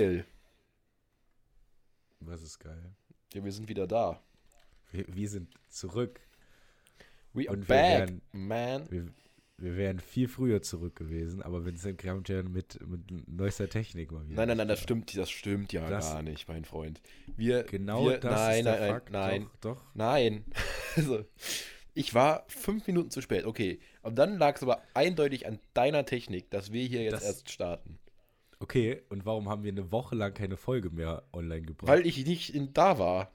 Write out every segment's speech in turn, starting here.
geil. Was ist geil? Ja, wir sind wieder da. Wir, wir sind zurück. We are Und wir back, werden- man. Wir, wir wären viel früher zurück gewesen, aber Vincent kommt ja mit, mit neuester Technik mal wieder. Nein, nein, nein, das stimmt, das stimmt ja Das- gar nicht, mein Freund. Wir, Genau wir, das nein, ist der nein, Fakt. nein, Doch, doch. nein. Also, ich war fünf Minuten zu spät, okay. Und dann lag es aber eindeutig an deiner Technik, dass wir hier jetzt Das- erst starten. Okay, und warum haben wir eine Woche lang keine Folge mehr online gebracht? Weil ich nicht in, da war.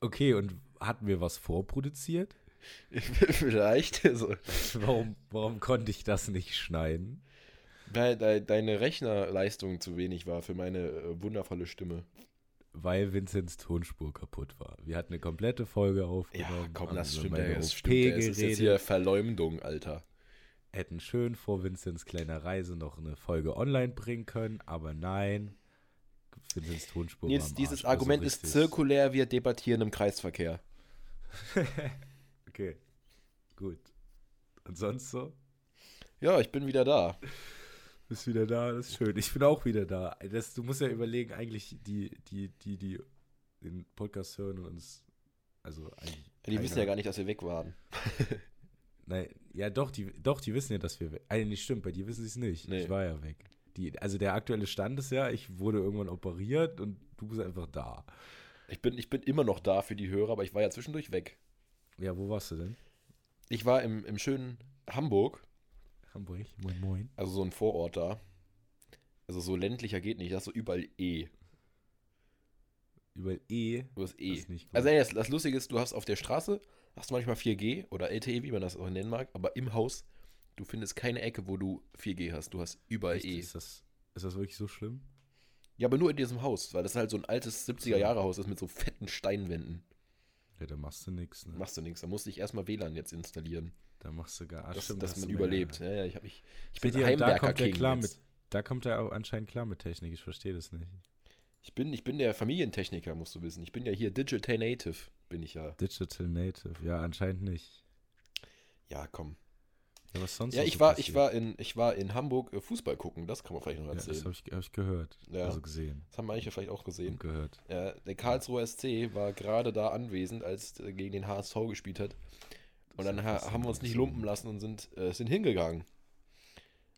okay, und hatten wir was vorproduziert? Vielleicht. Also, Warum, warum konnte ich das nicht schneiden? weil de, deine Rechnerleistung zu wenig war für meine äh, wundervolle Stimme. Weil Vincents Tonspur kaputt war. Wir hatten eine komplette Folge Ja, aufgenommen. komm, haben das stimmt. Ja, das stimmt. ja. Es ist jetzt hier Verleumdung, Alter. Hätten schön vor Vincents kleiner Reise noch eine Folge online bringen können, aber nein. Vincents Tonspur war Nils, dieses also Argument ist richtig- zirkulär, wir debattieren im Kreisverkehr. Okay, gut. Und sonst so? Ja, ich bin wieder da. Bist wieder da, das ist schön. Ich bin auch wieder da. Das, du musst ja überlegen, eigentlich die, die, die, die den Podcast hören und uns, also eigentlich. Die wissen ja gar nicht, dass wir weg waren. Nein, ja doch, die, doch, die wissen ja, dass wir weg. Also nicht stimmt, bei dir wissen sie es nicht. Nee. Ich war ja weg. Die, also der aktuelle Stand ist ja, ich wurde irgendwann operiert und du bist einfach da. Ich bin, ich bin immer noch da für die Hörer, aber ich war ja zwischendurch weg. Ja, wo warst du denn? Ich war im, im schönen Hamburg, Hamburg. Moin, moin. also so ein Vorort da. Also so ländlicher geht nicht, das ist so überall E. Über E. Du hast E. Das. Also das, das Lustige ist, du hast auf der Straße, hast du manchmal 4G oder LTE, wie man das auch nennen mag, aber im Haus, du findest keine Ecke, wo du 4G hast. Du hast überall Echt? E. Ist, das, ist das wirklich so schlimm? Ja, aber nur in diesem Haus, weil das halt so ein altes 70er-Jahre-Haus ist mit so fetten Steinwänden. Ja, da machst du nichts. Ne? Machst du nichts. Da musste ich erstmal WLAN jetzt installieren, Da machst du gar ah, dass, dass man überlebt. Ja, ja, ich, hab ich Seht bin und da kommt King klar jetzt. mit. Da kommt er auch anscheinend klar mit Technik. Ich verstehe das nicht. Ich bin, ich bin der Familientechniker, musst du wissen. Ich bin ja hier Digital Native, bin ich ja. Digital Native. Ja, anscheinend nicht. Ja, komm. Ja, was sonst Ja, ich so war, passiert? ich war in, ich war in Hamburg äh, Fußball gucken, das kann man vielleicht noch Ja, das erzählen. habe ich, hab ich gehört. Ja. Also gesehen. das haben manche vielleicht auch gesehen. Und gehört. Ja, der Karlsruher SC war gerade da anwesend, als äh, gegen den HSV gespielt hat. Und ist dann ha haben wir uns nicht lumpen lassen und sind, äh, sind hingegangen.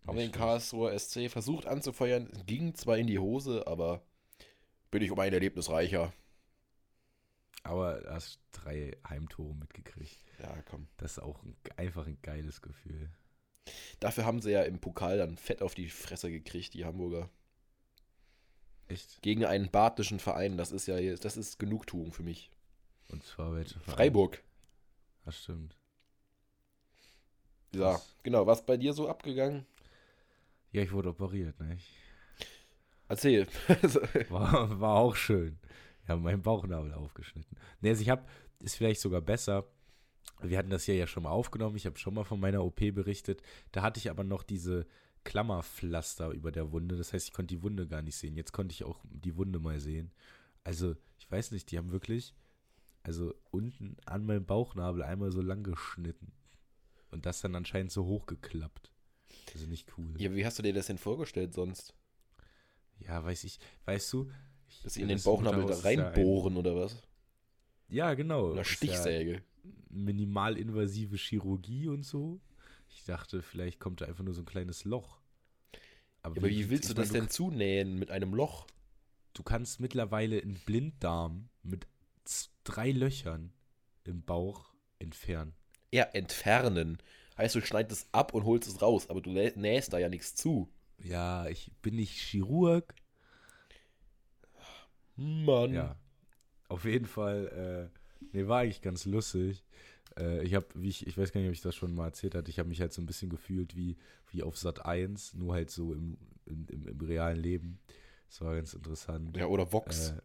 Haben Nicht den. Karlsruher SC versucht anzufeuern, ging zwar in die Hose, aber bin ich um ein Erlebnis reicher. Aber du hast drei Heimtore mitgekriegt. Ja, komm. Das ist auch ein, einfach ein geiles Gefühl. Dafür haben sie ja im Pokal dann fett auf die Fresse gekriegt, die Hamburger. Echt? Gegen einen badischen Verein, das ist ja das ist Genugtuung für mich. Und zwar welche Verein? Freiburg. Das stimmt. Ja, Krass. genau. Was bei dir so abgegangen? Ja, ich wurde operiert, ne? Erzähl. War, war auch schön. Ja, meinen Bauchnabel aufgeschnitten. Ne, also ich habe, ist vielleicht sogar besser. Wir hatten das hier ja schon mal aufgenommen. Ich habe schon mal von meiner OP berichtet. Da hatte ich aber noch diese Klammerpflaster über der Wunde. Das heißt, ich konnte die Wunde gar nicht sehen. Jetzt konnte ich auch die Wunde mal sehen. Also, ich weiß nicht, die haben wirklich, also unten an meinem Bauchnabel einmal so lang geschnitten. Und das dann anscheinend so hochgeklappt. Also nicht cool. ja, wie hast du dir das denn vorgestellt sonst? Ja, weiß ich, weißt du, Dass sie in den Bauchnabel da ist ja reinbohren oder was? Ja, genau. Oder Stichsäge. Ja minimalinvasive Chirurgie und so. Ich dachte, vielleicht kommt da einfach nur so ein kleines Loch. Ja, aber wie willst du das denn zunähen mit einem Loch? Du kannst mittlerweile einen Blinddarm mit drei Löchern im Bauch entfernen. Ja, entfernen. Heißt, du schneidest es ab und holst es raus, aber du nä- nähst da ja nichts zu. Ja, ich bin nicht Chirurg. Mann. Ja. Auf jeden Fall, äh, nee, war eigentlich ganz lustig. Äh, ich habe, wie ich, ich weiß gar nicht, ob ich das schon mal erzählt hatte, ich habe mich halt so ein bisschen gefühlt wie, wie auf Sat 1, nur halt so im, im, im, im realen Leben. Das war ganz interessant. Ja, oder Vox. Äh,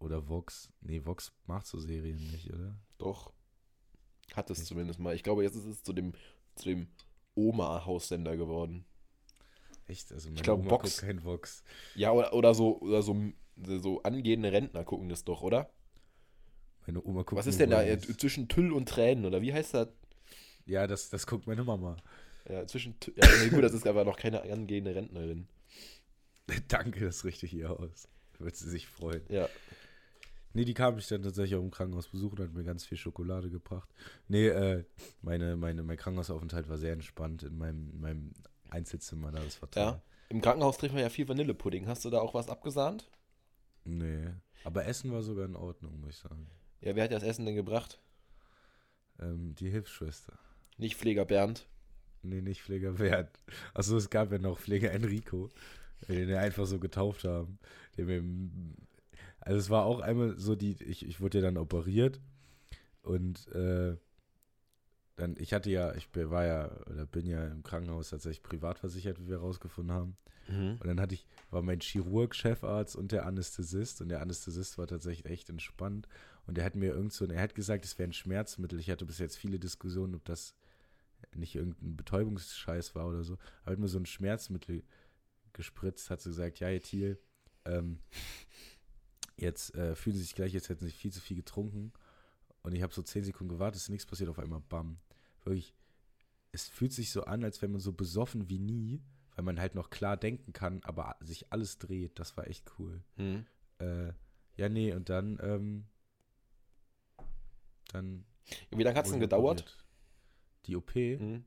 oder Vox. Nee, Vox macht so Serien nicht, oder? Doch. Hat es zumindest mal. Ich glaube, jetzt ist es zu dem, zu dem Oma-Haussender geworden. Echt? Also meine glaub, Oma Vox. guckt kein Vox. Ja, oder, oder so, oder so, so angehende Rentner gucken das doch, oder? Meine Oma guckt Was ist denn da Voice. äh, zwischen Tüll und Tränen, oder wie heißt das? Ja, das, das guckt meine Mama. Ja, zwischen ja, nee, gut, das ist aber noch keine angehende Rentnerin. Danke, das richte hier aus. Wird sie sich freuen. Ja. Nee, die kam mich dann tatsächlich auch im Krankenhaus besuchen und hat mir ganz viel Schokolade gebracht. Nee, äh, meine, meine, mein Krankenhausaufenthalt war sehr entspannt in meinem, in meinem Einzelzimmer da. Das war toll. Ja. Im Krankenhaus trinkt man ja viel Vanillepudding. Hast du da auch was abgesahnt? Nee. Aber Essen war sogar in Ordnung, muss ich sagen. Ja, wer hat das Essen denn gebracht? Ähm, die Hilfsschwester. Nicht Pfleger Bernd. Nee, nicht Pfleger Wert. Achso, es gab ja noch Pfleger Enrico, den wir einfach so getauft haben. Also es war auch einmal so, die, ich, ich wurde ja dann operiert und äh, dann, ich hatte ja, ich war ja, oder bin ja im Krankenhaus tatsächlich privat versichert, wie wir herausgefunden haben. Mhm. Und dann hatte ich, war mein Chirurg, Chefarzt und der Anästhesist. Und der Anästhesist war tatsächlich echt entspannt. Und er hat mir irgend so, er hat gesagt, es wäre ein Schmerzmittel. Ich hatte bis jetzt viele Diskussionen, ob das nicht irgendein Betäubungsscheiß war oder so. Er hat mir so ein Schmerzmittel gespritzt, hat so gesagt, ja, Thiel, ähm, jetzt äh, fühlen Sie sich gleich, jetzt hätten Sie viel zu viel getrunken. Und ich habe so zehn Sekunden gewartet, ist nichts passiert, auf einmal bam. Wirklich, es fühlt sich so an, als wenn man so besoffen wie nie, weil man halt noch klar denken kann, aber sich alles dreht. Das war echt cool. Mhm. Äh, ja, nee, und dann, ähm, dann. Wie lange hat es denn gedauert? Die OP? Mhm.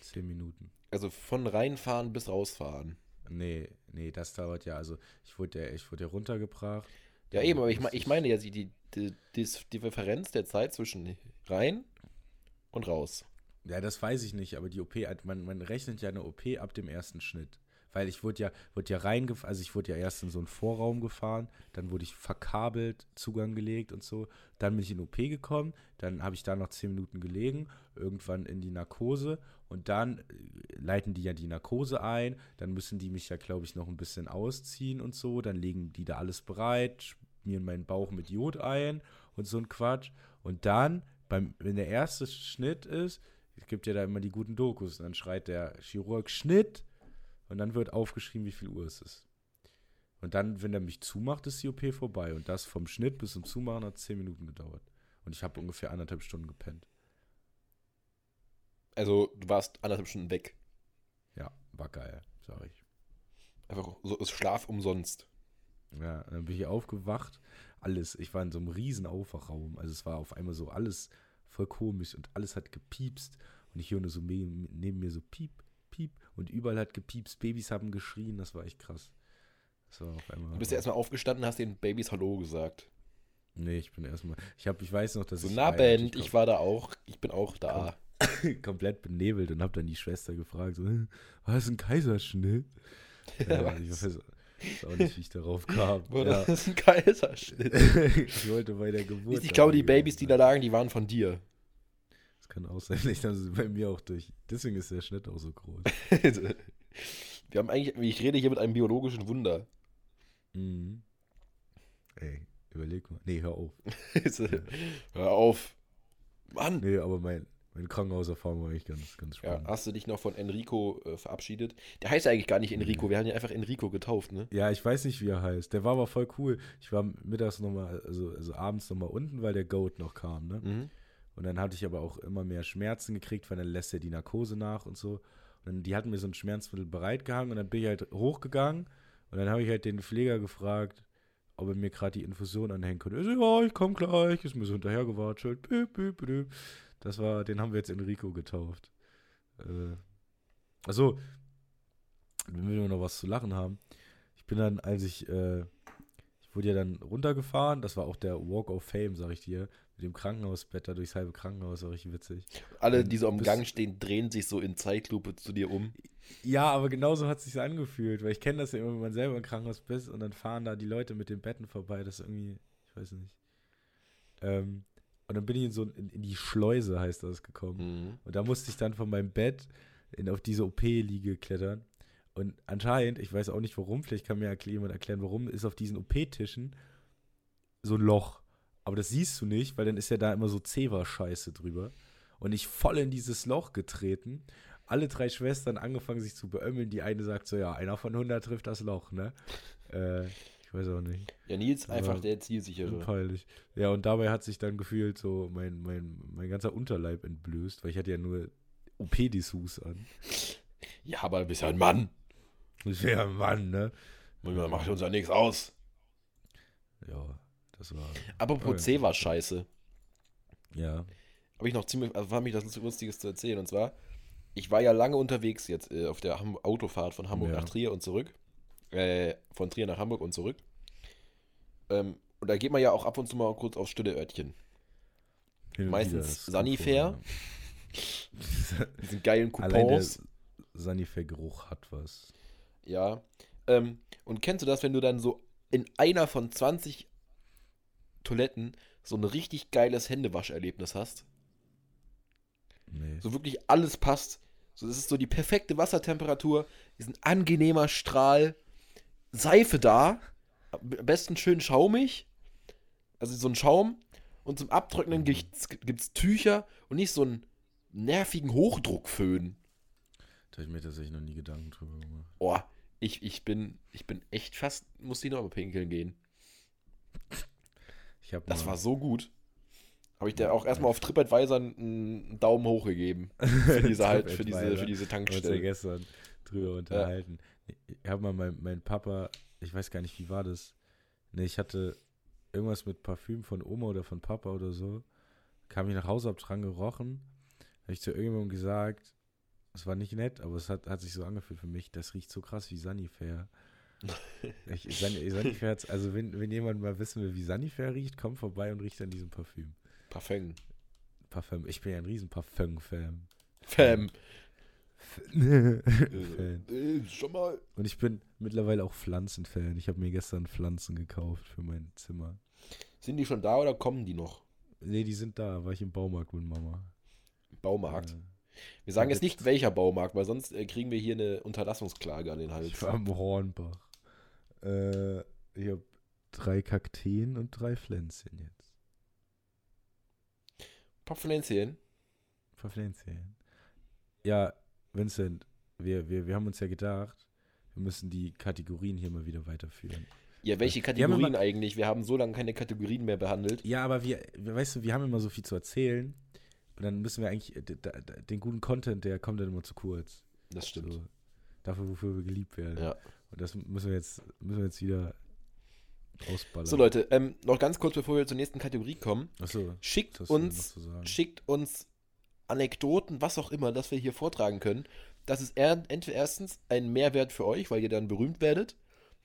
Zehn Minuten. Also von reinfahren bis rausfahren. Nee, nee, das dauert ja. Also ich wurde ja, ich wurde ja runtergebracht. Ja, eben, aber ich, ich meine ja die, die, die, die Differenz der Zeit zwischen rein und raus. Ja, das weiß ich nicht, aber die OP, man, man rechnet ja eine OP ab dem ersten Schnitt. Weil ich wurde ja, wurde ja reingefahren, also ich wurde ja erst in so einen Vorraum gefahren, dann wurde ich verkabelt, Zugang gelegt und so. Dann bin ich in die OP gekommen, dann habe ich da noch zehn Minuten gelegen, irgendwann in die Narkose und dann äh, leiten die ja die Narkose ein, dann müssen die mich ja, glaube ich, noch ein bisschen ausziehen und so, dann legen die da alles bereit, schmieren meinen Bauch mit Jod ein und so ein Quatsch. Und dann, beim, wenn der erste Schnitt ist, es gibt ja da immer die guten Dokus, und dann schreit der Chirurg Schnitt und dann wird aufgeschrieben, wie viel Uhr es ist. Und dann, wenn er mich zumacht, ist die OP vorbei. Und das vom Schnitt bis zum Zumachen hat zehn Minuten gedauert. Und ich habe ungefähr anderthalb Stunden gepennt. Also du warst anderthalb Stunden weg. Ja, war geil, sag ich. Einfach so ist Schlaf umsonst. Ja, dann bin ich aufgewacht. Alles, ich war in so einem riesen Aufwachraum. Also es war auf einmal so alles voll komisch und alles hat gepiepst. Und ich höre nur so neben mir so piep, piep. Und überall hat gepiepst. Babys haben geschrien. Das war echt krass. Das war auf einmal. Du bist ja erstmal aufgestanden, hast den Babys Hallo gesagt. Nee, ich bin erstmal. Ich habe, ich weiß noch, dass So, ich. ja Band, ich war da auch. Ich bin auch da. kom- komplett benebelt und habe dann die Schwester gefragt, so, "Hä, war das ein Kaiserschnitt? Ja, Was? ich weiß weiß auch nicht, wie ich darauf kam. Boah, ja. Das ist ein Kaiserschnitt. ich wollte bei der Geburt. Ich glaube, die Babys, die da lagen, die waren von dir. Das kann auch sein. Ich haben sie bei mir auch durch. Deswegen ist der Schnitt auch so groß. Wir haben eigentlich, ich rede hier mit einem biologischen Wunder. Mhm. Ey, überleg mal. Nee, hör auf. Hör auf. Mann. Nee, aber mein, meine Krankenhauserfahrung war eigentlich ganz, ganz Ja, spannend. hast du dich noch von Enrico äh, verabschiedet? Der heißt ja eigentlich gar nicht Enrico, wir haben ihn einfach Enrico getauft, ne? Ja, ich weiß nicht, wie er heißt. Der war aber voll cool. Ich war mittags nochmal, also, also abends nochmal unten, weil der Goat noch kam, ne? Mhm. Und dann hatte ich aber auch immer mehr Schmerzen gekriegt, weil dann lässt er die Narkose nach und so. Und dann, die hatten mir so ein Schmerzmittel bereitgehangen und dann bin ich halt hochgegangen und dann habe ich halt den Pfleger gefragt, ob er mir gerade die Infusion anhängen könnte. Er so, ja, ich komm gleich, ist mir so hinterhergewatschelt. Büp, büp, büp. Das war, den haben wir jetzt Enrico getauft. Äh, achso, wenn wir noch was zu lachen haben. Ich bin dann, als ich, äh, ich wurde ja dann runtergefahren, das war auch der Walk of Fame, sag ich dir, mit dem Krankenhausbett da durchs halbe Krankenhaus, war richtig witzig. Alle, die so am Gang stehen, drehen sich so in Zeitlupe zu dir um. Ja, aber genauso hat es sich angefühlt, weil ich kenne das ja immer, wenn man selber im Krankenhaus bist und dann fahren da die Leute mit den Betten vorbei, das ist irgendwie, ich weiß nicht. Ähm, und dann bin ich in so in, in die Schleuse, heißt das, gekommen. Mhm. Und da musste ich dann von meinem Bett in, auf diese OP-Liege klettern. Und anscheinend, ich weiß auch nicht warum, vielleicht kann mir jemand erklären, warum, ist auf diesen OP-Tischen so ein Loch. Aber das siehst du nicht, weil dann ist ja da immer so Zewa-Scheiße drüber. Und ich voll in dieses Loch getreten. Alle drei Schwestern angefangen sich zu beömmeln. Die eine sagt so, ja, einer von 100 trifft das Loch, ne? Äh, ich weiß auch nicht. Ja, Nils, Aber einfach der Zielsichere. Peinlich. Ja, und dabei hat sich dann gefühlt so mein, mein, mein ganzer Unterleib entblößt, weil ich hatte ja nur OP-Dessous an. Ja, aber du bist ja ein Mann. Das wäre ein Mann, ne? Macht uns ja nichts aus. Ja, das war. Apropos C war scheiße. Ja. Habe ich noch ziemlich, also war mich das Lustiges zu erzählen. Und zwar, ich war ja lange unterwegs jetzt äh, auf der Ham Autofahrt von Hamburg Ja. nach Trier und zurück. Äh, von Trier nach Hamburg und zurück. Ähm, und da geht man ja auch ab und zu mal kurz aufs stille Örtchen. Hin Meistens vor, Diesen geilen ja. Allein der Coupons. Sanifair-Geruch hat was. Ja. Ähm, und kennst du das, wenn du dann so in einer von 20 Toiletten so ein richtig geiles Händewascherlebnis hast? Nee. So wirklich alles passt. So, das ist so die perfekte Wassertemperatur, ist ein angenehmer Strahl, Seife da, am besten schön schaumig, also so ein Schaum und zum Abtrocknen gibt's, gibt's Tücher und nicht so einen nervigen Hochdruckföhn. Da habe ich mir tatsächlich noch nie Gedanken drüber gemacht. Oh, ich, ich bin, ich bin echt fast, muss die noch mal pinkeln gehen. Ich habe Das mal, war so gut. Habe ich dir auch erstmal auf TripAdvisor einen, einen Daumen hoch gegeben. Für diese halt, für diese, für diese ja Tankstelle. gestern drüber unterhalten. Ich habe mal mein, mein Papa, ich weiß gar nicht, wie war das? Ne, ich hatte irgendwas mit Parfüm von Oma oder von Papa oder so. Kam ich nach Hause, hab dran gerochen. Habe ich zu irgendjemandem gesagt, es war nicht nett, aber es hat, hat sich so angefühlt für mich. Das riecht so krass wie Sanifair. ich, Sanifair hat's- also wenn, wenn jemand mal wissen will, wie Sanifair riecht, kommt vorbei und riecht an diesem Parfüm. Parfum. Parfüm. Ich bin ja ein riesen Parfüm-Fan. Fam. Fan. Äh, schon mal. Und ich bin mittlerweile auch Pflanzenfan. Ich habe mir gestern Pflanzen gekauft für mein Zimmer. Sind die schon da oder kommen die noch? Nee, die sind da. War ich im Baumarkt mit Mama. Baumarkt. Äh, Wir sagen Ja, jetzt nicht welcher Baumarkt, weil sonst äh, kriegen wir hier eine Unterlassungsklage an den Hals. ich war am Hornbach. Äh, ich habe drei Kakteen und drei Pflänzchen jetzt. Ein paar Pflänzchen. Ein paar Pflänzchen. Ja, Vincent, wir, wir, wir haben uns ja gedacht, wir müssen die Kategorien hier mal wieder weiterführen. Ja, welche Wir Kategorien immer- eigentlich? Wir haben so lange keine Kategorien mehr behandelt. Ja, aber wir, wir- weißt du, wir haben immer so viel zu erzählen. Und dann müssen wir eigentlich, äh, den guten Content, der kommt dann immer zu kurz. Das stimmt. So, dafür, wofür wir geliebt werden. Ja. Und das müssen wir jetzt, müssen wir jetzt wieder ausballern. So Leute, ähm, noch ganz kurz, bevor wir zur nächsten Kategorie kommen. Achso, Schickt uns, schickt uns Anekdoten, was auch immer, das wir hier vortragen können. Das ist er, entweder erstens ein Mehrwert für euch, weil ihr dann berühmt werdet.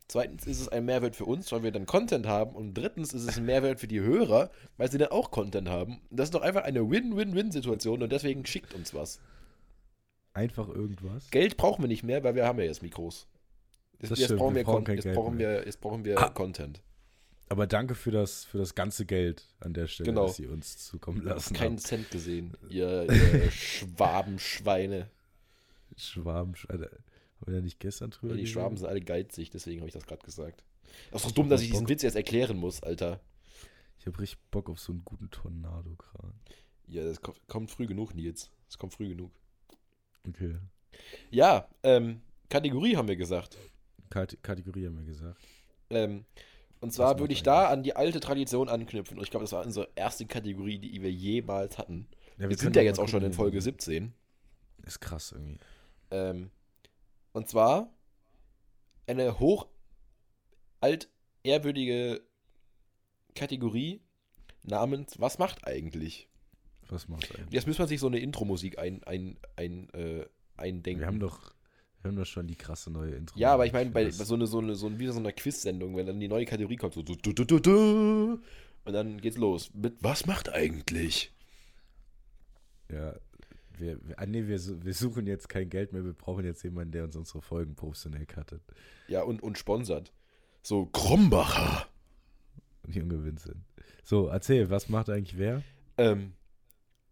Zweitens ist es ein Mehrwert für uns, weil wir dann Content haben. Und drittens ist es ein Mehrwert für die Hörer, weil sie dann auch Content haben. Das ist doch einfach eine Win-Win-Win-Situation und deswegen schickt uns was. Einfach irgendwas. Geld brauchen wir nicht mehr, weil wir haben ja jetzt Mikros. Jetzt, brauchen wir wir, brauchen Con kein jetzt Geld brauchen mehr. wir, jetzt brauchen wir Ah. Content. Aber danke für das, für das ganze Geld an der Stelle, Genau. dass ihr uns zukommen lassen Keinen habt. Cent gesehen, ihr, ihr Schwabenschweine. Schwaben, Alter. Haben wir da nicht gestern drüber Ja, die geredet? Schwaben sind alle geizig, deswegen habe ich das gerade gesagt. Das ist doch dumm, dass ich diesen Witz jetzt erklären muss, Alter. Ich habe richtig Bock auf so einen guten Tornado gerade. Ja, das kommt, kommt früh genug, Nils. Das kommt früh genug. Okay. Ja, ähm, Kategorie haben wir gesagt. Kate Kategorie haben wir gesagt. Ähm, und zwar würde ich da an die alte Tradition anknüpfen. Und ich glaube, das war unsere erste Kategorie, die wir jemals hatten. Ja, Wir, können sind ja jetzt auch schon in Folge 17. Ist krass irgendwie. Ähm, und zwar eine hoch alt ehrwürdige Kategorie namens Was macht eigentlich? Was macht eigentlich? Jetzt muss man sich so eine Intro-Musik ein, ein, ein, äh, eindenken. Wir haben doch, wir haben doch schon die krasse neue Intro. ja, aber ich meine, bei so eine, so eine, so ein, wie so einer Quiz-Sendung, wenn dann die neue Kategorie kommt, so du, du, du, du, und dann geht's los mit Was macht eigentlich? Ja, wir, wir, ah, nee, wir, wir suchen jetzt kein Geld mehr, wir brauchen jetzt jemanden, der uns unsere Folgen professionell cuttet. Ja, und, und sponsert. So, Krombacher. Und Junge Vincent. So, erzähl, was macht eigentlich wer? Ähm,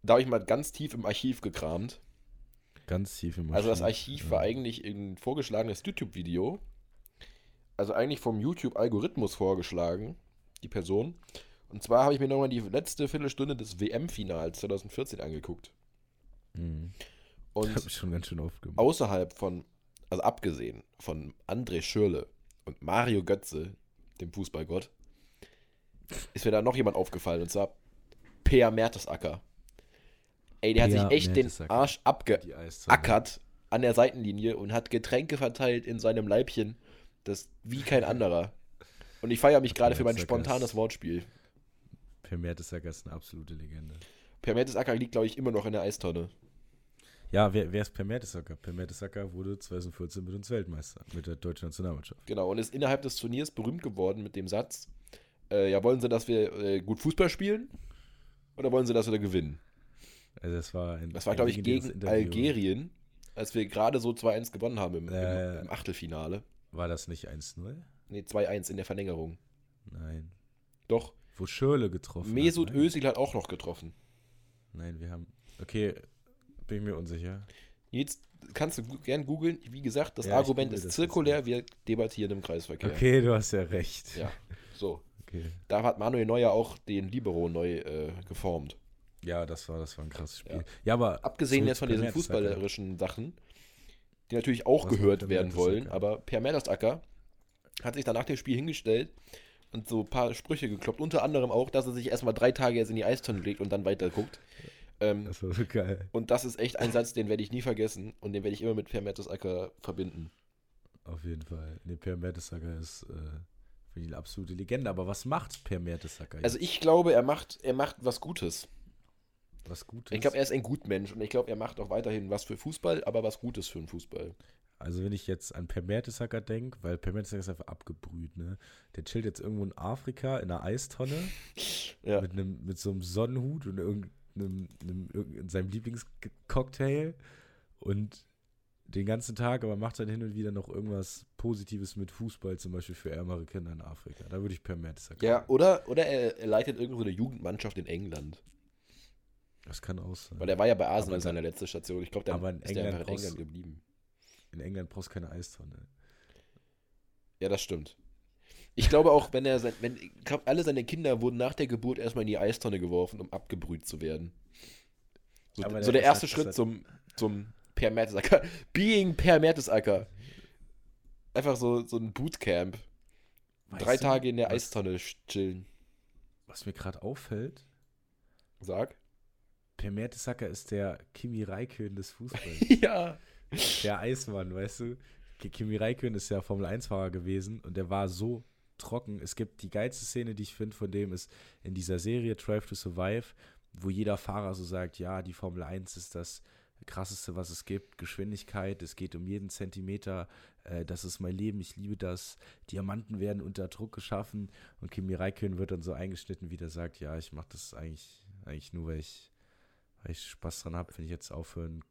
da habe ich mal ganz tief im Archiv gekramt. Ganz tief im Also das Archiv ja. war eigentlich ein vorgeschlagenes YouTube-Video. Also eigentlich vom YouTube-Algorithmus vorgeschlagen, die Person. Und zwar habe ich mir nochmal die letzte Viertelstunde des WM-Finals 2014 angeguckt. Mhm. Und Hab ich schon ganz schön oft gemacht. außerhalb von, also abgesehen von André Schürle und Mario Götze, dem Fußballgott, ist mir da noch jemand aufgefallen, und zwar Peer Mertesacker. Ey, der hat sich echt den. Arsch abge Die Eiszeit. ackert an der Seitenlinie und hat Getränke verteilt in seinem Leibchen. Das wie kein anderer. Und ich feiere mich gerade für mein spontanes Wortspiel. Per Mertesacker ist eine absolute Legende. Per Mertesacker liegt, glaube ich, immer noch in der Eistonne. Ja, wer, wer ist Per Mertesacker? Per Mertesacker wurde 2014 mit uns Weltmeister, mit der deutschen Nationalmannschaft. Genau, und ist innerhalb des Turniers berühmt geworden mit dem Satz: äh, Ja, wollen Sie, dass wir äh, gut Fußball spielen? Oder wollen Sie, dass wir da gewinnen? Also das war ein Das war, glaube ich, gegen Interview. Algerien, als wir gerade so 2-1 gewonnen haben im, Äh. im, Achtelfinale. War das nicht 1-0? Nee, 2-1 in der Verlängerung. Nein. Doch, Wo Schürle getroffen Mesut hat. Nein. Özil hat auch noch getroffen. Nein, wir haben. Okay, bin ich mir unsicher. Jetzt kannst du gern googeln. Wie gesagt, das Ja, Argument google ist zirkulär, wir debattieren im Kreisverkehr. Okay, du hast ja recht. Ja, so. Okay. Da hat Manuel Neuer auch den Libero neu äh, geformt. Ja, das war, das war ein krasses Spiel. Ja. Ja, aber. Abgesehen jetzt von diesen Mertesacker. fußballerischen Sachen, die natürlich auch Was gehört werden wollen, aber Per Mertesacker hat sich dann nach dem Spiel hingestellt und so ein paar Sprüche gekloppt. Unter anderem auch, dass er sich erstmal drei Tage jetzt in die Eistonne legt und dann weiter guckt. Ähm, Das war so geil. und das ist echt ein Satz, den werde ich nie vergessen und den werde ich immer mit Per Mertesacker verbinden. Auf jeden Fall. Nee, Per Mertesacker ist äh, für die eine absolute Legende. Aber was macht Per Mertesacker jetzt? Also ich glaube, er macht, er macht was Gutes. Was Gutes? Ich glaube, er ist ein Gutmensch und ich glaube, er macht auch weiterhin was für Fußball, aber was Gutes für den Fußball. Also wenn ich jetzt an Per Mertesacker denke, weil Per Mertesacker ist einfach abgebrüht, ne? Der chillt jetzt irgendwo in Afrika in einer Eistonne Ja. mit, einem, mit so einem Sonnenhut und irgendeinem, einem, irgendeinem, seinem Lieblingscocktail und den ganzen Tag, aber macht dann hin und wieder noch irgendwas Positives mit Fußball, zum Beispiel für ärmere Kinder in Afrika. Da würde ich Per Mertesacker. Ja, oder, oder er, er leitet irgendwo eine Jugendmannschaft in England. Das kann auch sein. Weil er war ja bei Arsenal Aber seine letzte Station. Ich glaube, der aber in ist der England einfach in England geblieben. In England brauchst du keine Eistonne. Ja, das stimmt. Ich glaube auch, wenn er sein, wenn, ich glaube, alle seine Kinder wurden nach der Geburt erstmal in die Eistonne geworfen, um abgebrüht zu werden. So, so der der erste halt- Schritt zum, zum Per Mertesacker. Being Per Mertesacker. Einfach so, so ein Bootcamp. Weißt Drei du, Tage in der was, Eistonne chillen. Was mir gerade auffällt, Sag. Per Mertesacker ist der Kimi Räikkönen des Fußballs. ja. der Eismann, weißt du? Ki- Kimi Räikkönen ist ja Formel-1-Fahrer gewesen und der war so trocken. Es gibt die geilste Szene, die ich finde von dem, ist in dieser Serie Drive to Survive, wo jeder Fahrer so sagt, ja, die Formel 1 ist das krasseste, was es gibt. Geschwindigkeit, es geht um jeden Zentimeter, äh, das ist mein Leben, ich liebe das. Diamanten werden unter Druck geschaffen und Kimi Räikkönen wird dann so eingeschnitten, wie der sagt, ja, ich mache das eigentlich, eigentlich nur, weil ich, weil ich Spaß dran habe. Wenn ich jetzt aufhören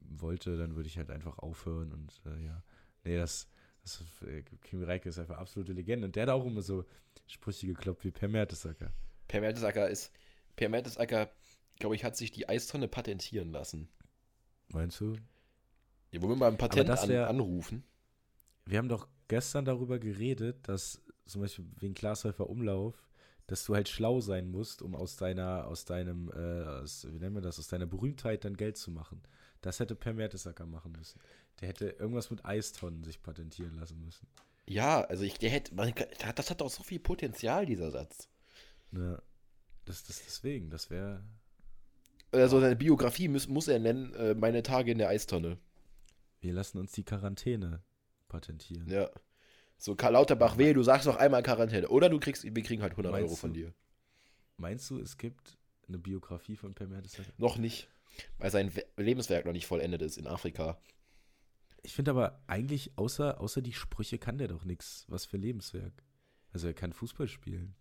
wollte, dann würde ich halt einfach aufhören und äh, ja. Nee, das, das äh, Kimi Räikkönen ist einfach absolute Legende und der hat auch immer so Sprüche gekloppt wie Per Mertesacker. Per Mertesacker ist. Per Mertesacker, glaube ich, hat sich die Eistonne patentieren lassen. Meinst du? Ja, wollen wir mal ein Patent an, wär- anrufen? Wir haben doch gestern darüber geredet, dass zum Beispiel wegen Glashäufer Umlauf, dass du halt schlau sein musst, um aus deiner, aus deinem, äh, aus, wie nennen wir das, aus deiner Berühmtheit dann Geld zu machen. Das hätte Per Mertesacker machen müssen. Der hätte irgendwas mit Eistonnen sich patentieren lassen müssen. Ja, also ich, der hätte, man, das hat doch so viel Potenzial, dieser Satz. Ja. Das, das deswegen, das wäre. Also seine Biografie muss, muss er nennen, äh, meine Tage in der Eistonne. Wir lassen uns die Quarantäne patentieren. Ja. So, Karl Lauterbach, wehe, du sagst noch einmal Quarantäne. Oder du kriegst, wir kriegen halt 100 Meinst Euro von du? dir. Meinst du, es gibt eine Biografie von Per Mertesacker? Noch nicht. Weil sein We Lebenswerk noch nicht vollendet ist in Afrika. Ich finde aber eigentlich, außer, außer die Sprüche kann der doch nichts. Was für Lebenswerk. Also er kann Fußball spielen.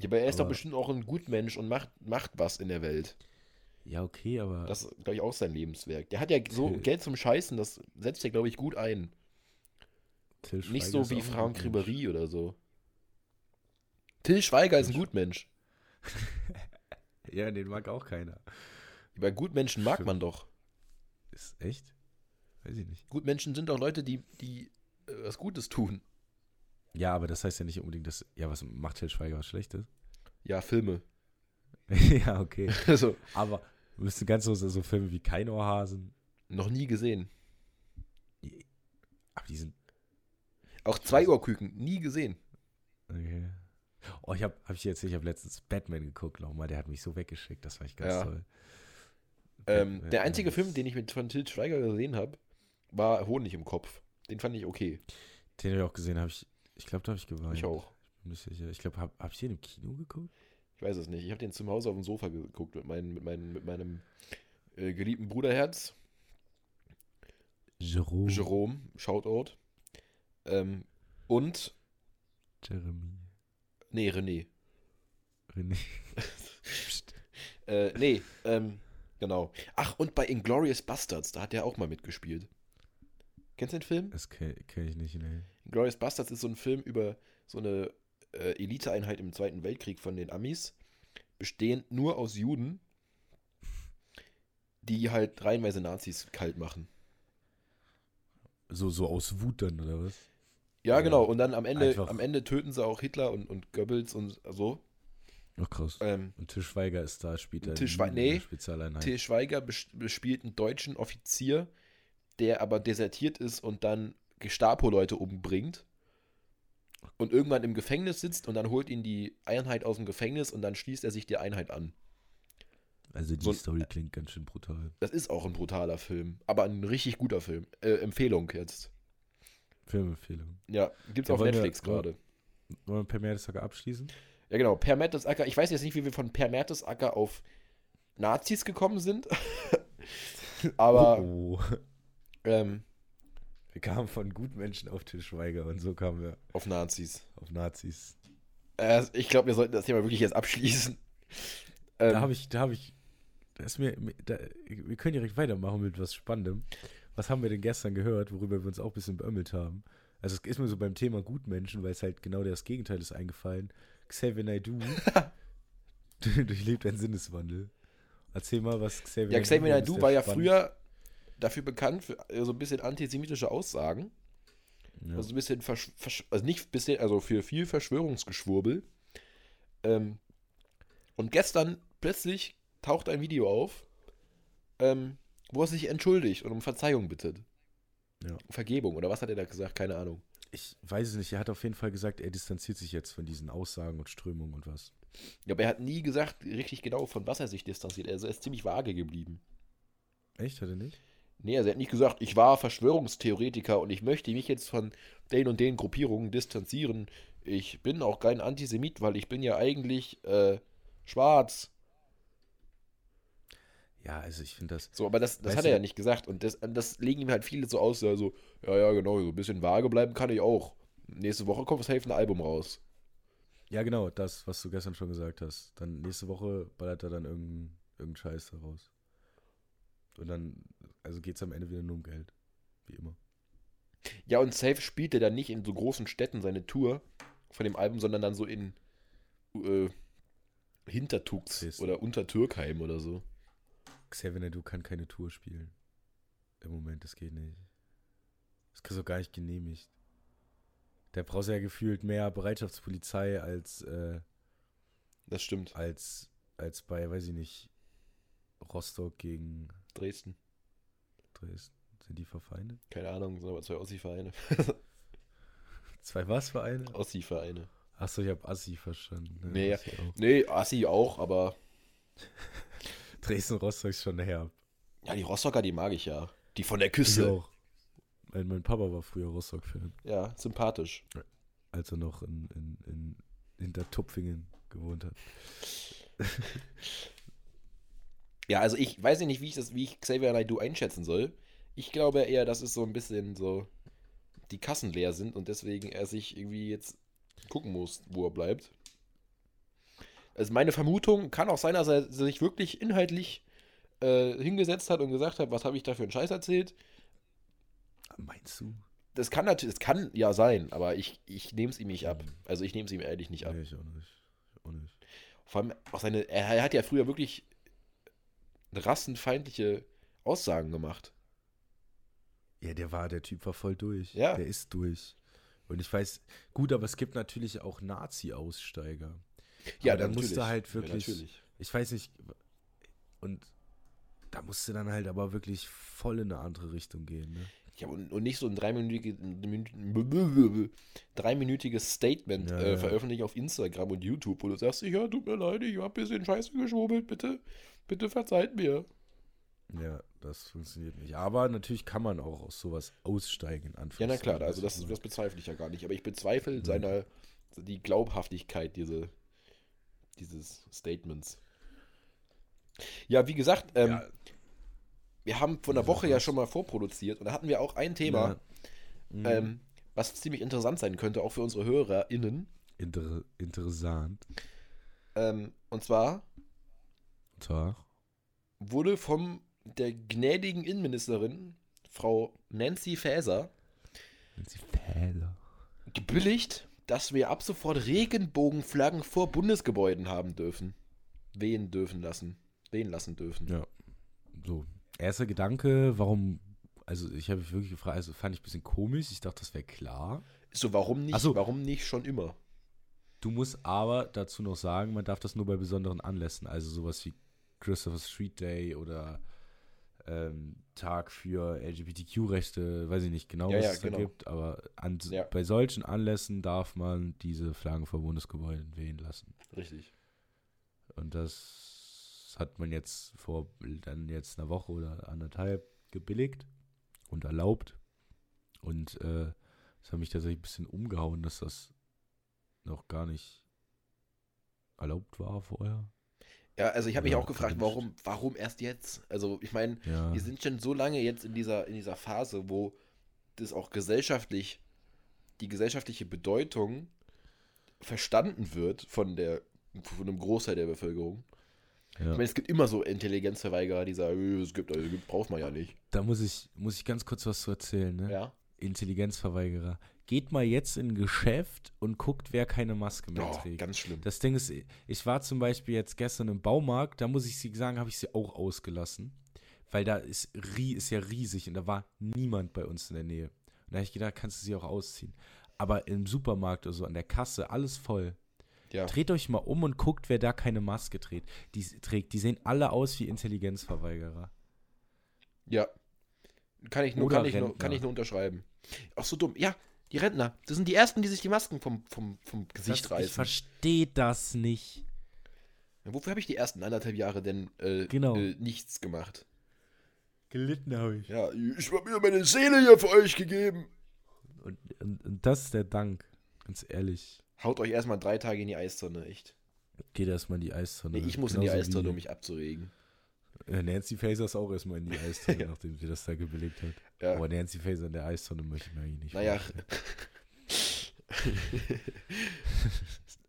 Ja, aber er ist doch Aber- bestimmt auch ein Gutmensch und macht, macht was in der Welt. Ja, okay, aber. Das ist, glaube ich, auch sein Lebenswerk. Der hat ja so. Geld zum Scheißen, das setzt er, glaube ich, gut ein. Till Nicht so wie Franck. Ribéry oder so. Till Schweiger ist ein Gutmensch. Ja, den mag auch keiner. Bei Gutmenschen mag Stimmt. man doch. Ist echt? Weiß ich nicht. Gutmenschen sind doch Leute, die, die äh, was Gutes tun. Ja, aber das heißt ja nicht unbedingt, dass. Ja, was macht Till Schweiger was Schlechtes? Ja, Filme. ja, okay. Also, Aber müsste ganz so, so Filme wie Kein Ohrhasen. noch nie gesehen. Aber die sind. Auch zwei Ohrküken, nie gesehen. Okay. Oh, ich habe, hab ich erzählt, ich habe letztens Batman geguckt nochmal, der hat mich so weggeschickt, das war ich ganz Ja. toll. Ähm, Batman der einzige Film, den ich mit von Til Schweiger gesehen habe, war Honig im Kopf. Den fand ich okay. Den habe ich auch gesehen, habe ich, ich glaube, da habe ich geweint. Ich auch. Bin nicht sicher. Ich glaube, habe hab ich den im Kino geguckt? Ich weiß es nicht. Ich habe den zu Hause auf dem Sofa geguckt mit, mein, mit, mein, mit meinem äh, geliebten Bruderherz. Jerome. Jerome, Shoutout. Ähm, und, Jeremy. nee, René. René. Äh, nee, ähm, genau. Ach, und bei Inglourious Bastards, da hat er auch mal mitgespielt. Kennst du den Film? Das kenne kenn ich nicht, ne. Inglourious Bastards ist so ein Film über so eine äh, Eliteeinheit im Zweiten Weltkrieg von den Amis, bestehend nur aus Juden, die halt reihenweise Nazis kalt machen. So, so aus Wut dann, oder was? Ja, genau. Und dann am Ende, einfach- am Ende töten sie auch Hitler und, und Goebbels und so. Ach krass. Ähm, Und Til Schweiger ist da, spielt er Til nee, Spezialeinheit. Till Schweiger bes- bespielt einen deutschen Offizier, der aber desertiert ist und dann Gestapo-Leute umbringt. Und irgendwann im Gefängnis sitzt und dann holt ihn die Einheit aus dem Gefängnis und dann schließt er sich die Einheit an. also die so Story klingt ganz schön brutal. Das ist auch ein brutaler Film, aber ein richtig guter Film. Äh, Empfehlung jetzt. Filmempfehlung. Ja, gibt's Ja, auf wir- Netflix gerade. Wollen wir per Mertesacker abschließen? Ja, genau. Per Mertesacker. Ich weiß jetzt nicht, wie wir von Per Mertesacker auf Nazis gekommen sind. aber oh, ähm, Wir kamen von Gutmenschen auf Til Schweiger und so kamen wir auf Nazis. auf Nazis. Äh, ich glaube, wir sollten das Thema wirklich jetzt abschließen. Ähm, Da habe ich, da habe ich, da ist mir, da, wir können direkt weitermachen mit was Spannendem. Was haben wir denn gestern gehört, worüber wir uns auch ein bisschen beömmelt haben? Also es ist mir so beim Thema Gutmenschen, weil es halt genau das Gegenteil ist eingefallen. Xavier Naidoo durchlebt einen Sinneswandel. Erzähl mal, was Xavier ja, Xavier Naidoo war ja spannend? früher dafür bekannt für äh, so ein bisschen antisemitische Aussagen. Ja. Also ein bisschen, versch versch also nicht bisschen, also für viel Verschwörungsgeschwurbel. Ähm, und gestern plötzlich taucht ein Video auf, ähm, wo er sich entschuldigt und um Verzeihung bittet. Ja. Vergebung, oder was hat er da gesagt? Keine Ahnung. Ich weiß es nicht, er hat auf jeden Fall gesagt, er distanziert sich jetzt von diesen Aussagen und Strömungen und was. Ja, aber er hat nie gesagt, richtig genau, von was er sich distanziert. Also er ist ziemlich vage geblieben. Echt, hat er nicht? Nee, also er hat nicht gesagt, ich war Verschwörungstheoretiker und ich möchte mich jetzt von den und den Gruppierungen distanzieren. Ich bin auch kein Antisemit, weil ich bin ja eigentlich äh, schwarz. Ja, also ich finde das, So, aber das, das hat er ja nicht gesagt. Und das, das legen ihm halt viele so aus, ja, so, ja, ja, genau, so ein bisschen vage bleiben kann ich auch. Nächste Woche kommt safe ein Album raus. Ja, genau, das, was du gestern schon gesagt hast. Dann nächste Woche ballert er dann irgendeinen irgendein Scheiß daraus. Und dann, also geht es am Ende wieder nur um Geld. Wie immer. Ja, und safe spielt er dann nicht in so großen Städten seine Tour von dem Album, sondern dann so in äh, Hintertux Dresden. oder Untertürkheim oder so. Xavier Naidoo kann keine Tour spielen. Im Moment, das geht nicht. Das kriegst du gar nicht genehmigt. Der braucht ja gefühlt mehr Bereitschaftspolizei als, äh, Das stimmt. als, als bei, weiß ich nicht, Rostock gegen Dresden. Dresden. Sind die verfeindet? Keine Ahnung, sind aber zwei Ossi-Vereine. Zwei was Vereine? Ossi-Vereine. Achso, ich habe Assi verstanden. Nee, Assi auch. Nee, Assi auch, aber Dresden-Rostock ist schon herb. ja, die Rostocker, die mag ich ja. Die von der Ich Küste. auch. Mein, mein Papa war früher Rostock-Fan, Ja, sympathisch. als er noch in, in, in Hintertupfingen gewohnt hat. Ja, also ich weiß nicht, wie ich das, wie ich Xavier Naidoo einschätzen soll. Ich glaube eher, dass es so ein bisschen so die Kassen leer sind und deswegen er sich irgendwie jetzt gucken muss, wo er bleibt. Also meine Vermutung kann auch sein, dass er sich wirklich inhaltlich äh, hingesetzt hat und gesagt hat, was habe ich da für einen Scheiß erzählt. Meinst du? Das kann natürlich, das kann ja sein, aber ich, ich nehme es ihm nicht ab. Also ich nehme es ihm ehrlich nicht ab. Nee, ich auch nicht. Ich auch nicht. Vor allem auch seine, er, er hat ja früher wirklich rassenfeindliche Aussagen gemacht. Ja, der war, der Typ war voll durch. Ja. Der ist durch. Und ich weiß, gut, aber es gibt natürlich auch Nazi-Aussteiger. Ja, dann natürlich. musst du halt Ja, wirklich- natürlich. Ich weiß nicht, und da musst du dann halt aber wirklich voll in eine andere Richtung gehen, ne? Ja, und, und nicht so ein dreiminütiges, dreiminütiges Statement Ja, äh, ja. veröffentlichen auf Instagram und YouTube, wo du sagst, ja, tut mir leid, ich hab ein bisschen Scheiße geschwurbelt, bitte, bitte verzeiht mir. Ja, das funktioniert nicht. Aber natürlich kann man auch aus sowas aussteigen. in Ja, na klar, Anführungszeichen. also das, ist das bezweifle ich ja gar nicht. Aber ich bezweifle Mhm. seiner, die Glaubhaftigkeit diese, dieses Statements. Ja, wie gesagt, ähm, ja, wir haben vor einer Woche ja schon mal vorproduziert und da hatten wir auch ein Thema, ja. Ähm, was ziemlich interessant sein könnte, auch für unsere HörerInnen. Inter interessant. Ähm, und zwar Tag. wurde vom der gnädigen Innenministerin, Frau Nancy Faeser, Sie Fehler. gebilligt, dass wir ab sofort Regenbogenflaggen vor Bundesgebäuden haben dürfen. Wehen dürfen lassen. Wehen lassen dürfen. Ja. So. Erster Gedanke, warum, also ich habe mich wirklich gefragt, also fand ich ein bisschen komisch. Ich dachte, das wäre klar. So, warum nicht, so. warum nicht schon immer? Du musst aber dazu noch sagen, man darf das nur bei besonderen Anlässen, also sowas wie Christopher Street Day oder ähm, Tag für LGBTQ-Rechte, weiß ich nicht genau, Ja, was ja, es da genau. gibt, aber an, Ja. bei solchen Anlässen darf man diese Flaggen vor Bundesgebäuden wehen lassen. Richtig. Und das hat man jetzt vor dann jetzt einer Woche oder anderthalb gebilligt und erlaubt. Und äh, das hat mich tatsächlich ein bisschen umgehauen, dass das noch gar nicht erlaubt war vorher. Ja, also ich habe mich Ja, auch gefragt, warum, warum erst jetzt? Also ich meine, Ja, wir sind schon so lange jetzt in dieser, in dieser Phase, wo das auch gesellschaftlich, die gesellschaftliche Bedeutung verstanden wird von der, von einem Großteil der Bevölkerung. Ich ja. meine, es gibt immer so Intelligenzverweigerer, die sagen, "Äh, es gibt, also, gibt braucht man ja nicht. Da muss ich, muss ich ganz kurz was zu erzählen. Ne? Ja. Intelligenzverweigerer. Geht mal jetzt in ein Geschäft und guckt, wer keine Maske mehr Oh, trägt. ganz schlimm. Das Ding ist, ich war zum Beispiel jetzt gestern im Baumarkt, da muss ich sie sagen, habe ich sie auch ausgelassen. Weil da ist, ist ja riesig und da war niemand bei uns in der Nähe. Und da habe ich gedacht, kannst du sie auch ausziehen. Aber im Supermarkt oder so, an der Kasse, alles voll. Ja. Dreht euch mal um und guckt, wer da keine Maske trägt. Die, trägt. die sehen alle aus wie Intelligenzverweigerer. Ja. Kann ich nur, Oder kann ich nur, kann ich nur unterschreiben. Auch so dumm. Ja, die Rentner. Das sind die ersten, die sich die Masken vom, vom, vom Gesicht Das, ich reißen. verstehe das nicht. Wofür habe ich die ersten anderthalb Jahre denn äh, Genau. äh, nichts gemacht? Gelitten habe ich. Ja, ich habe mir meine Seele hier für euch gegeben. Und, und, und das ist der Dank. Ganz ehrlich. Haut euch erstmal drei Tage in die Eistonne, echt. Geht erstmal in die Eistonne. Nee, ich muss in die Genauso Eistonne, wie- um mich abzuregen. Äh, Nancy Faser ist auch erstmal in die Eistonne, Ja. nachdem sie das da gebelegt hat. Ja. Aber Nancy Faser in der Eistonne möchte ich mir eigentlich nicht Naja.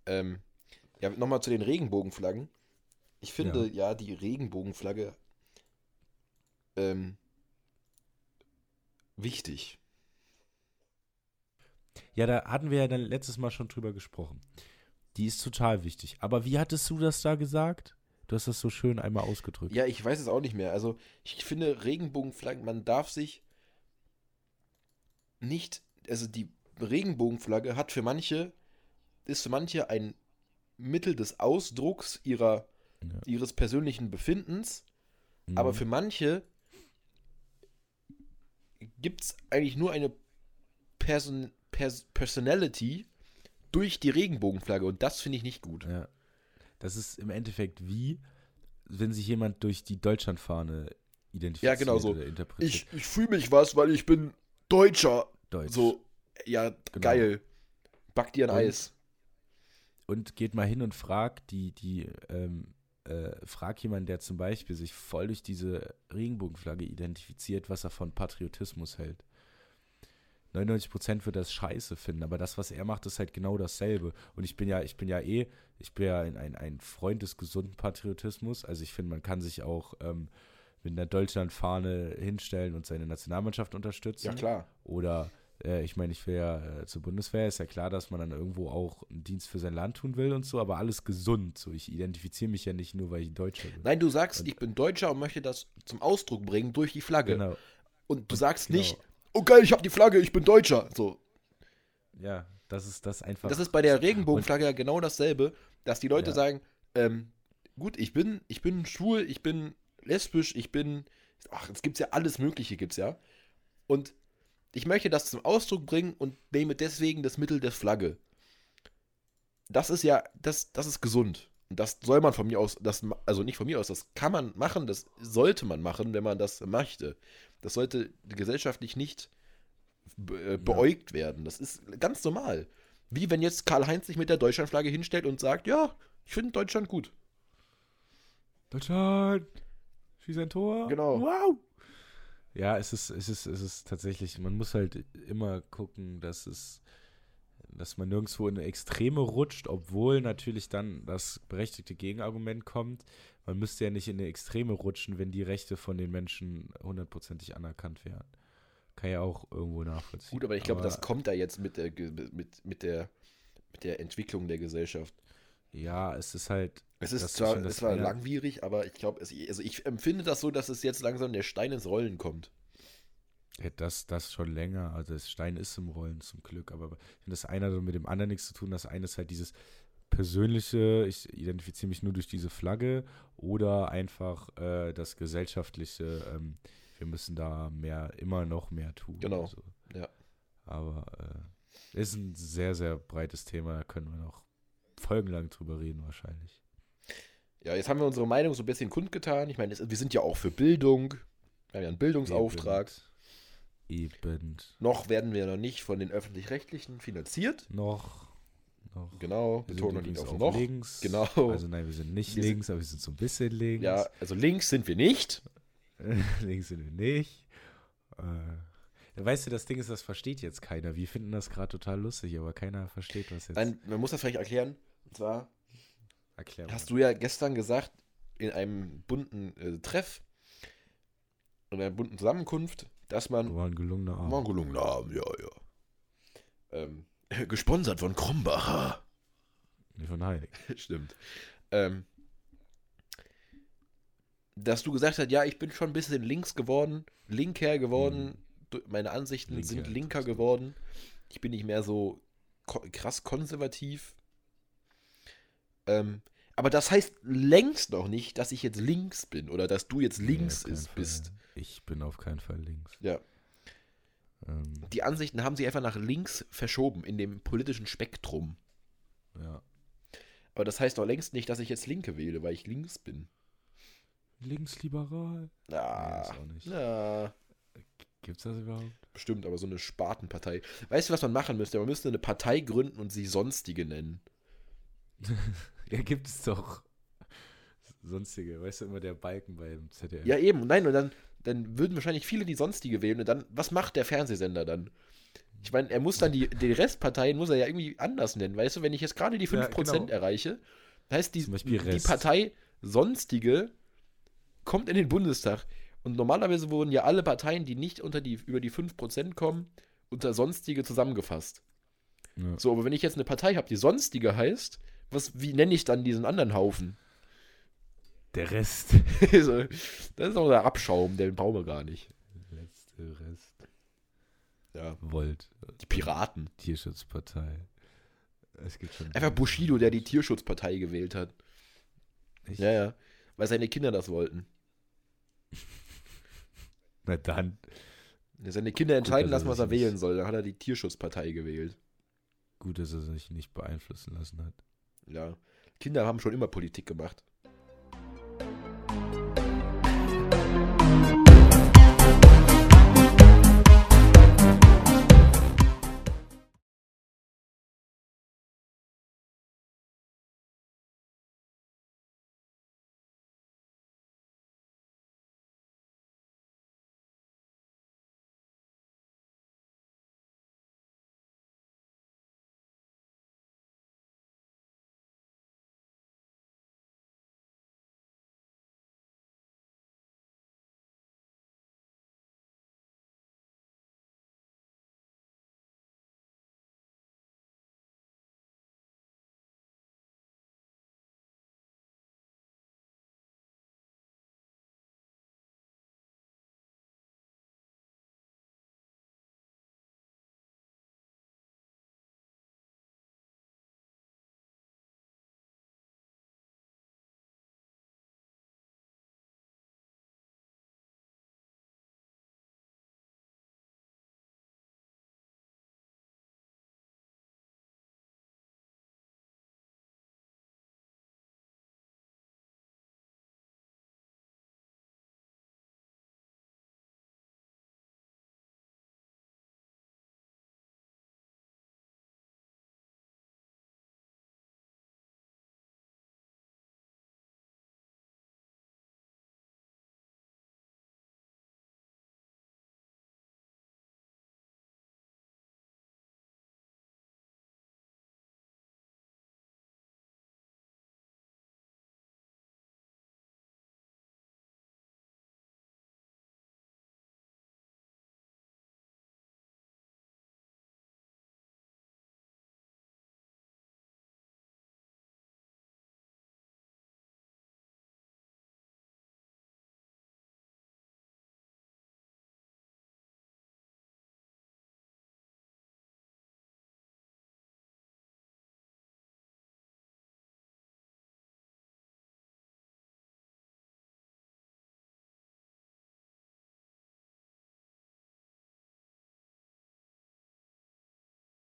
ähm, ja, nochmal zu den Regenbogenflaggen. Ich finde ja, die Regenbogenflagge ähm, wichtig. Ja, da hatten wir ja dann letztes Mal schon drüber gesprochen. Die ist total wichtig. Aber wie hattest du das da gesagt? Du hast das so schön einmal ausgedrückt. Ja, ich weiß es auch nicht mehr. Also, ich finde Regenbogenflaggen, man darf sich nicht, also die Regenbogenflagge hat für manche, ist für manche ein Mittel des Ausdrucks ihrer, Ja. ihres persönlichen Befindens, Mhm. aber für manche gibt es eigentlich nur eine Person, Pers Personality durch die Regenbogenflagge und das finde ich nicht gut. Ja. Das ist im Endeffekt wie, wenn sich jemand durch die Deutschlandfahne identifiziert Ja, genau so. oder interpretiert. Ich, ich fühle mich was, weil ich bin Deutscher. Deutsch. So, ja, Genau. geil. Back dir ein Und- Eis. und geht mal hin und fragt die, die, ähm, äh, frag jemanden, der zum Beispiel sich voll durch diese Regenbogenflagge identifiziert, was er von Patriotismus hält. 99% wird das scheiße finden, aber das, was er macht, ist halt genau dasselbe. Und ich bin ja, ich bin ja eh, ich bin ja ein, ein, ein Freund des gesunden Patriotismus. Also ich finde, man kann sich auch ähm, mit einer Deutschlandfahne hinstellen und seine Nationalmannschaft unterstützen. Ja, klar. Oder äh, ich meine, ich will ja äh, zur Bundeswehr, ist ja klar, dass man dann irgendwo auch einen Dienst für sein Land tun will und so, aber alles gesund. So, ich identifiziere mich ja nicht nur, weil ich Deutscher bin. Nein, du sagst, ich bin Deutscher und möchte das zum Ausdruck bringen durch die Flagge. Genau. Und du sagst genau. nicht, oh geil, ich habe die Flagge, ich bin Deutscher. So, Ja, das ist das einfach. das ist bei der Regenbogenflagge ja genau dasselbe, dass die Leute Ja. sagen, ähm, gut, ich bin, ich bin schwul, ich bin lesbisch, ich bin, ach, es gibt's ja alles Mögliche, gibt's ja. Und ich möchte das zum Ausdruck bringen und nehme deswegen das Mittel der Flagge. Das ist ja, das, das ist gesund. Und das soll man von mir aus, das, also nicht von mir aus, das kann man machen, das sollte man machen, wenn man das möchte. Das sollte gesellschaftlich nicht be äh, beäugt werden. Das ist ganz normal. Wie wenn jetzt Karl-Heinz sich mit der Deutschlandflagge hinstellt und sagt, ja, ich finde Deutschland gut. Deutschland! Schieß ein Tor! Genau. Wow! Ja, es ist, es ist, es ist tatsächlich, man muss halt immer gucken, dass es, dass man nirgendwo in eine Extreme rutscht, obwohl natürlich dann das berechtigte Gegenargument kommt. Man müsste ja nicht in eine Extreme rutschen, wenn die Rechte von den Menschen hundertprozentig anerkannt werden. Kann ja auch irgendwo nachvollziehen. Gut, aber ich glaube, das kommt da jetzt mit der, mit, mit, der, mit der Entwicklung der Gesellschaft. Ja, es ist halt. Es ist zwar, es war langwierig, aber ich glaube, also ich empfinde das so, dass es jetzt langsam der Stein ins Rollen kommt. Ja, das, das schon länger. Also das Stein ist im Rollen zum Glück. Aber ich finde, das eine hat mit dem anderen nichts zu tun. Das eine ist halt dieses persönliche, ich identifiziere mich nur durch diese Flagge oder einfach äh, das gesellschaftliche, ähm, wir müssen da mehr, immer noch mehr tun. Genau, Also, ja. Aber äh, ist ein sehr, sehr breites Thema. Da können wir noch folgenlang drüber reden wahrscheinlich. Ja, jetzt haben wir unsere Meinung so ein bisschen kundgetan. Ich meine, wir sind ja auch für Bildung. Wir haben ja einen Bildungsauftrag. Eben. Eben. Noch werden wir noch nicht von den Öffentlich-Rechtlichen finanziert. Noch. noch. Genau, Wir sind Betonung liegt auf auch noch. links. Genau. Also nein, wir sind nicht Wir sind- links, aber wir sind so ein bisschen links. Ja, also links sind wir nicht. links sind wir nicht. Äh, weißt du, das Ding ist, das versteht jetzt keiner. Wir finden das gerade total lustig, aber keiner versteht was jetzt. Nein, man muss das vielleicht erklären. Und zwar Erklär hast du ja gestern gesagt, in einem bunten äh, Treff, in einer bunten Zusammenkunft, dass man War ein gelungener Abend. War ein gelungener Abend, ja, ja. Ähm, gesponsert von Krombacher. Nee, von Heilig. Stimmt. Ähm, dass du gesagt hast, ja, ich bin schon ein bisschen links geworden, linker geworden, du- meine Ansichten Linker, sind linker geworden. Ich bin nicht mehr so ko krass konservativ. Ähm, aber das heißt längst noch nicht, dass ich jetzt links bin oder dass du jetzt Nee, links keinen ist, Fall. bist. Ich bin auf keinen Fall links. Ja. Ähm, Die Ansichten haben sich einfach nach links verschoben in dem politischen Spektrum. ja. Aber das heißt doch längst nicht, dass ich jetzt Linke wähle, weil ich links bin. Linksliberal? Nee, Ja, nicht. ja Gibt's das überhaupt? bestimmt, aber so eine Spartenpartei. Weißt du, was man machen müsste? Man müsste eine Partei gründen und sie Sonstige nennen. Ja, gibt es doch. Sonstige, weißt du, immer der Balken beim ZDF. Ja, eben. Nein, und dann, dann würden wahrscheinlich viele die Sonstige wählen. Und dann, was macht der Fernsehsender dann? Ich meine, er muss dann die, die Restparteien muss er ja irgendwie anders nennen. Weißt du, wenn ich jetzt gerade die 5% Ja, genau. erreiche, heißt die, die. Partei Sonstige kommt in den Bundestag. Und normalerweise wurden ja alle Parteien, die nicht unter die, über die 5% kommen, unter Sonstige zusammengefasst. Ja. So, aber wenn ich jetzt eine Partei habe, die Sonstige heißt, was, wie nenne ich dann diesen anderen Haufen? Der Rest. das ist doch der Abschaum, den brauchen wir gar nicht. Letzte Rest. Ja. Volt. Die Piraten. Tierschutzpartei. Es gibt schon. Einfach Bushido, der die Tierschutzpartei gewählt hat. Echt? Ja, ja. Weil seine Kinder das wollten. Na dann. Seine Kinder entscheiden dass lassen, was er wählen soll. Dann hat er die Tierschutzpartei gewählt. Gut, dass er sich nicht beeinflussen lassen hat. Ja. Kinder haben schon immer Politik gemacht.